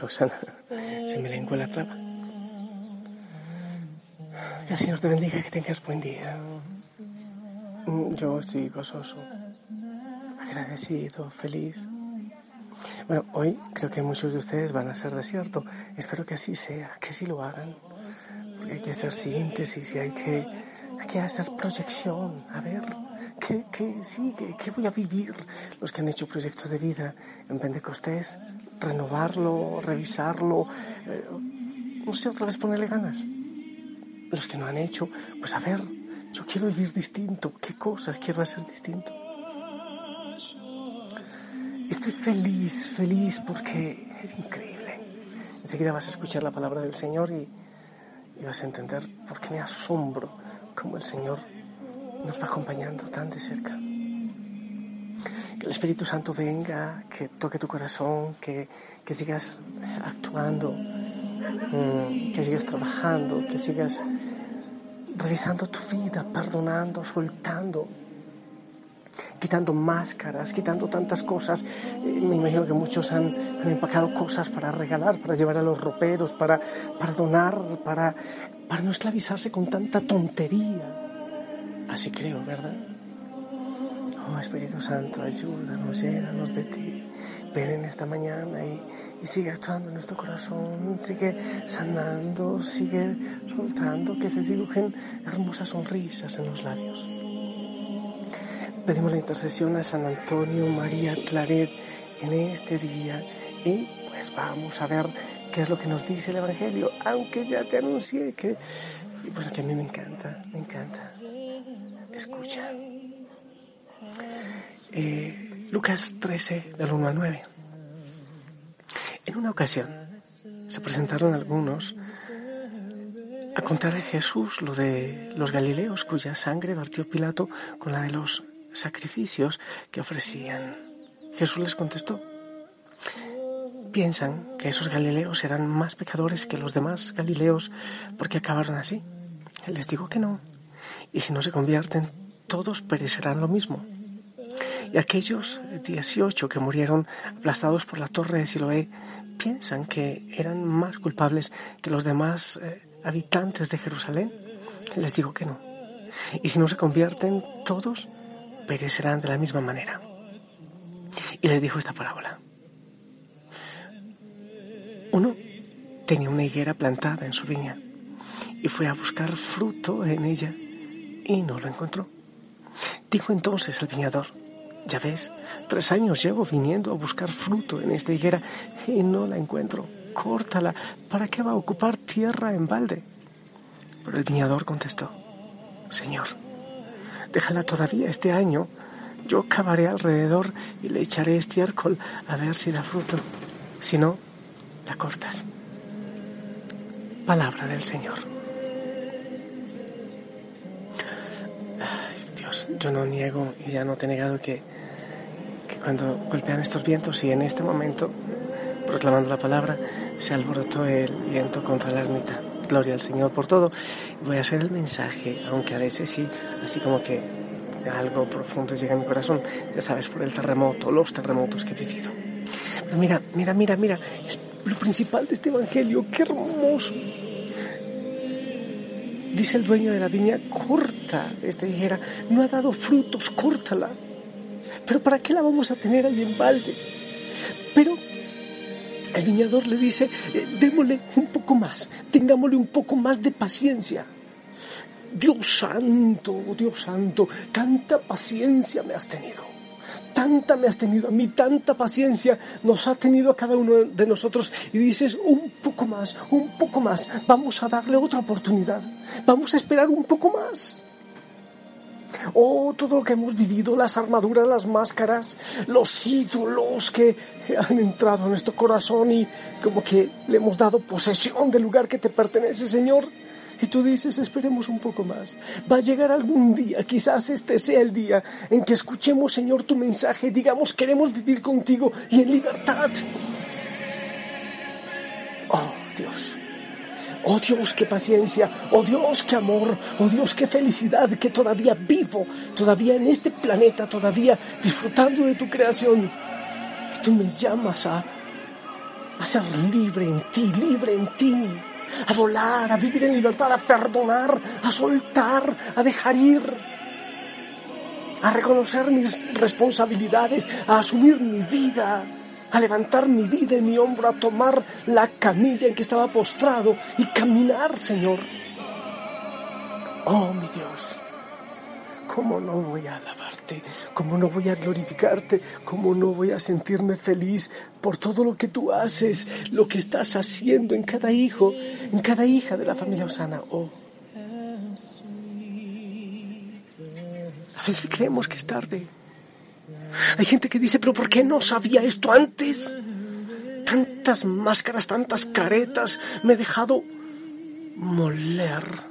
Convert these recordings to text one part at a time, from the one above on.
Hijos, se me lengua la traba. Que el Señor te bendiga, que tengas buen día. Yo estoy gozoso, agradecido, feliz. Bueno, hoy creo que muchos de ustedes van a ser desierto. Espero que así sea, que así lo hagan. Porque hay que hacer síntesis y hay que, hay que hacer proyección. A ver, ¿qué, qué sigue? ¿Qué voy a vivir? Los que han hecho proyectos de vida en Pentecostés, renovarlo, revisarlo, eh, no sé, otra vez ponerle ganas. Los que no han hecho, pues a ver, yo quiero vivir distinto. ¿Qué cosas quiero hacer distinto? Estoy feliz, feliz porque es increíble. Enseguida vas a escuchar la palabra del Señor y, y vas a entender por qué me asombro cómo el Señor nos va acompañando tan de cerca. Que el Espíritu Santo venga, que toque tu corazón, que, que sigas actuando, mm, que sigas trabajando, que sigas revisando tu vida, perdonando, soltando, quitando máscaras, quitando tantas cosas. Eh, me imagino que muchos han, empacado cosas para regalar, para llevar a los roperos, para, para donar, para, para no esclavizarse con tanta tontería. Así creo, ¿verdad? Oh Espíritu Santo, ayúdanos, llénanos de ti. Ven en esta mañana y, y sigue actuando en nuestro corazón, sigue sanando, sigue soltando, que se dibujen hermosas sonrisas en los labios. Pedimos la intercesión a San Antonio María Claret en este día y pues vamos a ver qué es lo que nos dice el Evangelio, aunque ya te anuncié que, bueno, que a mí me encanta, me encanta. Escucha. Eh, Lucas 13, del 1 al 9. En una ocasión se presentaron algunos a contar a Jesús lo de los Galileos cuya sangre partió Pilato con la de los sacrificios que ofrecían. Jesús les contestó, piensan que esos Galileos eran más pecadores que los demás Galileos porque acabaron así. Les digo que no. Y si no se convierten, todos perecerán lo mismo. Y aquellos 18 que murieron aplastados por la torre de Siloé piensan que eran más culpables que los demás eh, habitantes de Jerusalén. Les digo que no. Y si no se convierten, todos perecerán de la misma manera. Y les dijo esta parábola. Uno tenía una higuera plantada en su viña y fue a buscar fruto en ella y no lo encontró. Dijo entonces el viñador, ya ves, tres años llevo viniendo a buscar fruto en esta higuera y no la encuentro. Córtala, ¿para qué va a ocupar tierra en balde? Pero el viñador contestó, Señor, déjala todavía este año. Yo cavaré alrededor y le echaré estiércol a ver si da fruto. Si no, la cortas. Palabra del Señor. Yo no niego y ya no te he negado que cuando golpean estos vientos y en este momento, proclamando la palabra, se alborotó el viento contra la ermita. Gloria al Señor por todo. Voy a hacer el mensaje, aunque a veces sí, así como que algo profundo llega a mi corazón, ya sabes, por el terremoto, los terremotos que he vivido. Pero mira, mira, mira, mira, es lo principal de este Evangelio, qué hermoso. Dice el dueño de la viña, corta esta higuera, no ha dado frutos, córtala. Pero ¿para qué la vamos a tener ahí en balde? Pero el viñador le dice, eh, démosle un poco más, tengámosle un poco más de paciencia. Dios santo, Dios santo, tanta paciencia me has tenido. Tanta me has tenido a mí, tanta paciencia nos ha tenido a cada uno de nosotros. Y dices, un poco más, un poco más, vamos a darle otra oportunidad. Vamos a esperar un poco más. Oh, todo lo que hemos vivido, las armaduras, las máscaras, los ídolos que han entrado en nuestro corazón y como que le hemos dado posesión del lugar que te pertenece, Señor. Y tú dices, esperemos un poco más. Va a llegar algún día, quizás este sea el día en que escuchemos, Señor, tu mensaje, digamos, queremos vivir contigo y en libertad. Oh, Dios. Oh Dios, qué paciencia, oh Dios, qué amor, oh Dios, qué felicidad que todavía vivo, todavía en este planeta, todavía disfrutando de tu creación. Y tú me llamas a a ser libre en ti, libre en ti, a volar, a vivir en libertad, a perdonar, a soltar, a dejar ir, a reconocer mis responsabilidades, a asumir mi vida, a levantar mi vida en mi hombro, a tomar la camilla en que estaba postrado y caminar, Señor. Oh, mi Dios. ¿Cómo no voy a alabarte? ¿Cómo no voy a glorificarte? ¿Cómo no voy a sentirme feliz por todo lo que tú haces, lo que estás haciendo en cada hijo, en cada hija de la familia Osana? Oh. A veces creemos que es tarde. Hay gente que dice, pero ¿por qué no sabía esto antes? Tantas máscaras, tantas caretas, me he dejado moler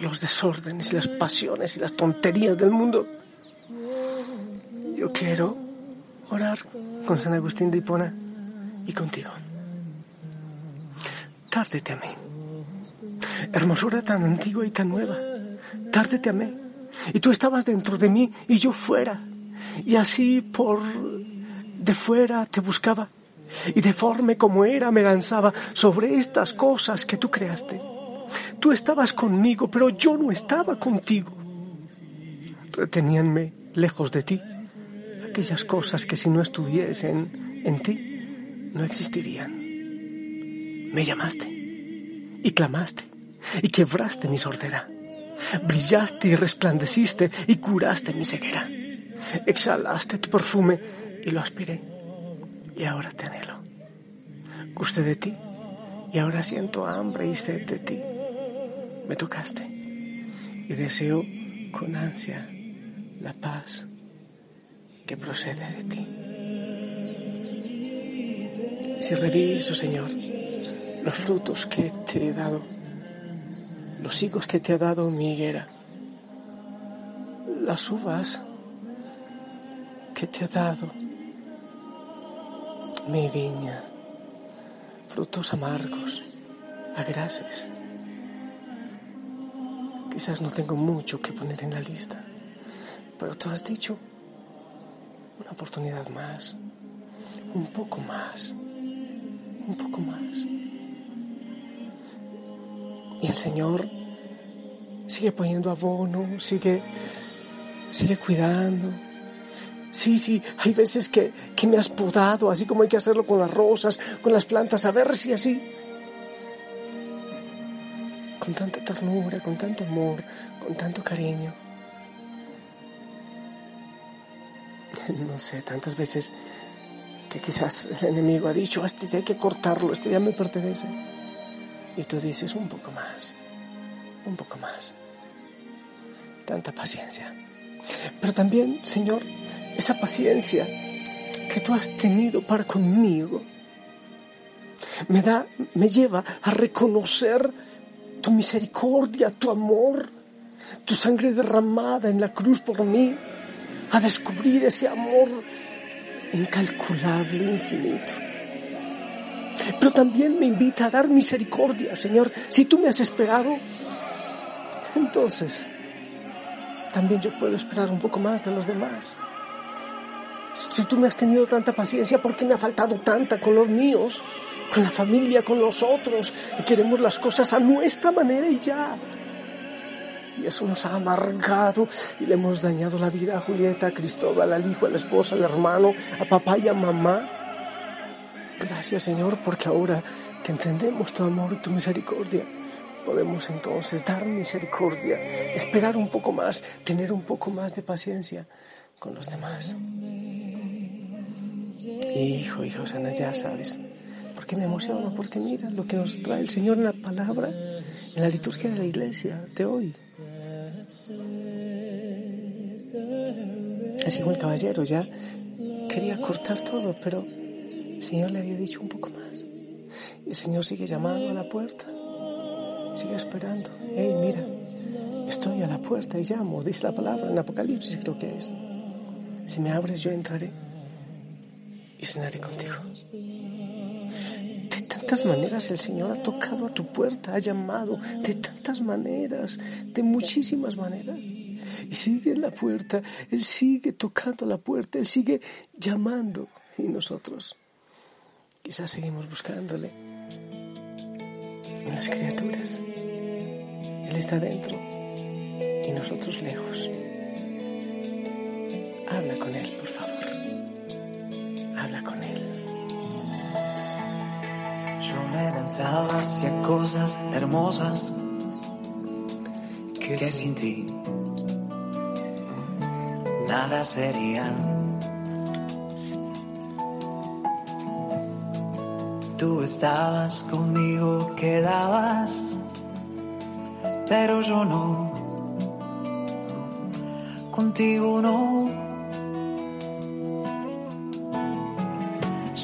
los desórdenes y las pasiones y las tonterías del mundo. Yo quiero orar con San Agustín de Hipona y contigo. Tárdete a mí. Hermosura tan antigua y tan nueva. Tárdete a mí. Y tú estabas dentro de mí y yo fuera. Y así por de fuera te buscaba. Y deforme como era me lanzaba sobre estas cosas que tú creaste. Tú estabas conmigo, pero yo no estaba contigo. Reteníanme lejos de ti aquellas cosas que si no estuviesen en ti, no existirían. Me llamaste y clamaste y quebraste mi sordera. Brillaste y resplandeciste y curaste mi ceguera. Exhalaste tu perfume y lo aspiré. Y ahora te anhelo. Gusté de ti y ahora siento hambre y sed de ti me tocaste y deseo con ansia la paz que procede de ti. Si reviso, Señor, los frutos que te he dado, los higos que te ha dado mi higuera, las uvas que te ha dado mi viña, frutos amargos, agraces, Quizás no tengo mucho que poner en la lista, pero tú has dicho una oportunidad más, un poco más, un poco más. Y el Señor sigue poniendo abono, sigue, sigue cuidando. Sí, sí, hay veces que, que me has podado, así como hay que hacerlo con las rosas, con las plantas, a ver si así con tanta ternura, con tanto amor, con tanto cariño. No sé, tantas veces que quizás el enemigo ha dicho, este día hay que cortarlo, este día me pertenece. Y tú dices, un poco más, un poco más. Tanta paciencia. Pero también, Señor, esa paciencia que tú has tenido para conmigo me da, me lleva a reconocer tu misericordia, tu amor, tu sangre derramada en la cruz por mí, a descubrir ese amor incalculable, infinito. Pero también me invita a dar misericordia, Señor. Si tú me has esperado, entonces también yo puedo esperar un poco más de los demás. Si tú me has tenido tanta paciencia, ¿por qué me ha faltado tanta con los míos? con la familia, con los otros, y queremos las cosas a nuestra manera y ya. Y eso nos ha amargado y le hemos dañado la vida a Julieta, a Cristóbal, al hijo, a la esposa, al hermano, a papá y a mamá. Gracias Señor, porque ahora que entendemos tu amor y tu misericordia, podemos entonces dar misericordia, esperar un poco más, tener un poco más de paciencia con los demás. Hijo, hijo, Sana, ya sabes, porque me emociono, porque mira lo que nos trae el Señor en la palabra, en la liturgia de la iglesia de hoy. Así como el caballero ya quería cortar todo, pero el Señor le había dicho un poco más. El Señor sigue llamando a la puerta, sigue esperando. Hey, mira, estoy a la puerta y llamo, dice la palabra en Apocalipsis, creo que es. Si me abres, yo entraré y cenaré contigo tantas maneras el Señor ha tocado a tu puerta, ha llamado, de tantas maneras, de muchísimas maneras. Y sigue en la puerta, Él sigue tocando la puerta, Él sigue llamando. Y nosotros Quizás seguimos buscándole en las criaturas. Él está dentro y nosotros lejos. Habla con Él, por favor. Habla con Él. Yo me lanzaba hacia cosas hermosas que sin ti nada sería. Tú estabas conmigo, quedabas, pero yo no. Contigo no.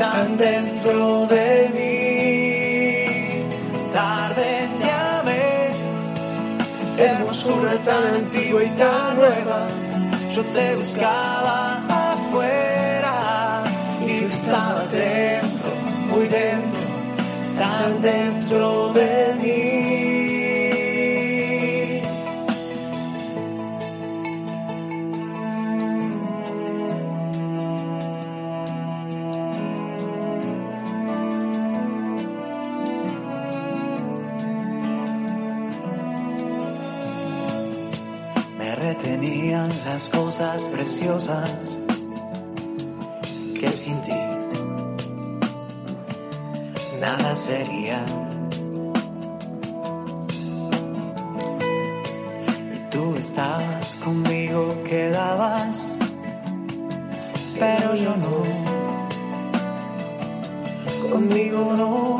tan dentro de mí. Tarde te amé, hermosura tan antigua y tan nueva. Yo te buscaba afuera y estabas dentro, muy dentro, tan dentro de mí. Que sin ti nada sería. Y tú estabas conmigo, quedabas, pero yo no. Conmigo no.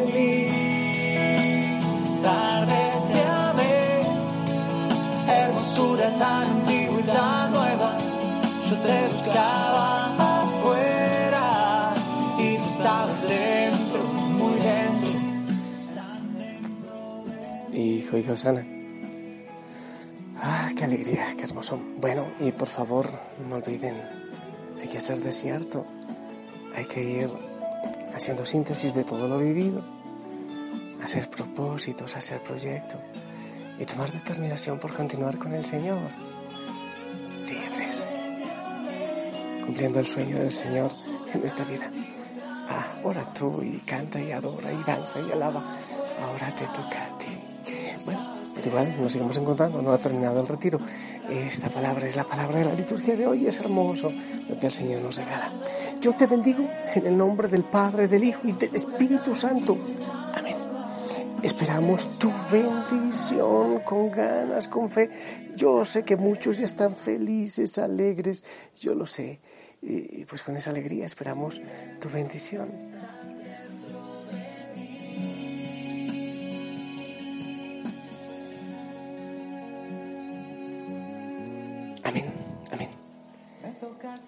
hermosura tan antigua y tan nueva. Yo te buscaba afuera y tú estabas dentro, muy dentro. Hijo, hija Osana. Ah, qué alegría, qué hermoso. Bueno, y por favor, no olviden, hay que ser desierto. Hay que ir haciendo síntesis de todo lo vivido, hacer propósitos, hacer proyectos y tomar determinación por continuar con el Señor. Libres. Cumpliendo el sueño del Señor en esta vida. Ah, ora tú y canta y adora y danza y alaba. Ahora te toca a ti. Bueno, pero igual nos seguimos encontrando, no ha terminado el retiro. Esta palabra es la palabra de la liturgia de hoy, es hermoso lo que el Señor nos regala. Yo te bendigo en el nombre del Padre, del Hijo y del Espíritu Santo. Esperamos tu bendición con ganas, con fe. Yo sé que muchos ya están felices, alegres, yo lo sé. Y pues con esa alegría esperamos tu bendición. Amén, amén.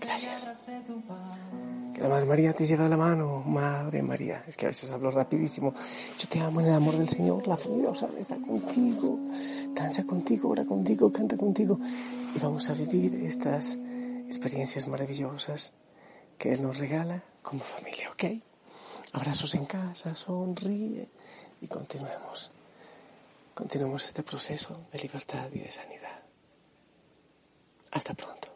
Gracias. Madre María te lleve la mano, Madre María. Es que a veces hablo rapidísimo. Yo te amo en el amor del Señor. La furiosa está contigo. Danza contigo, ora contigo, canta contigo. Y vamos a vivir estas experiencias maravillosas que Él nos regala como familia, ¿ok? Abrazos en casa, sonríe y continuemos. Continuemos este proceso de libertad y de sanidad. Hasta pronto.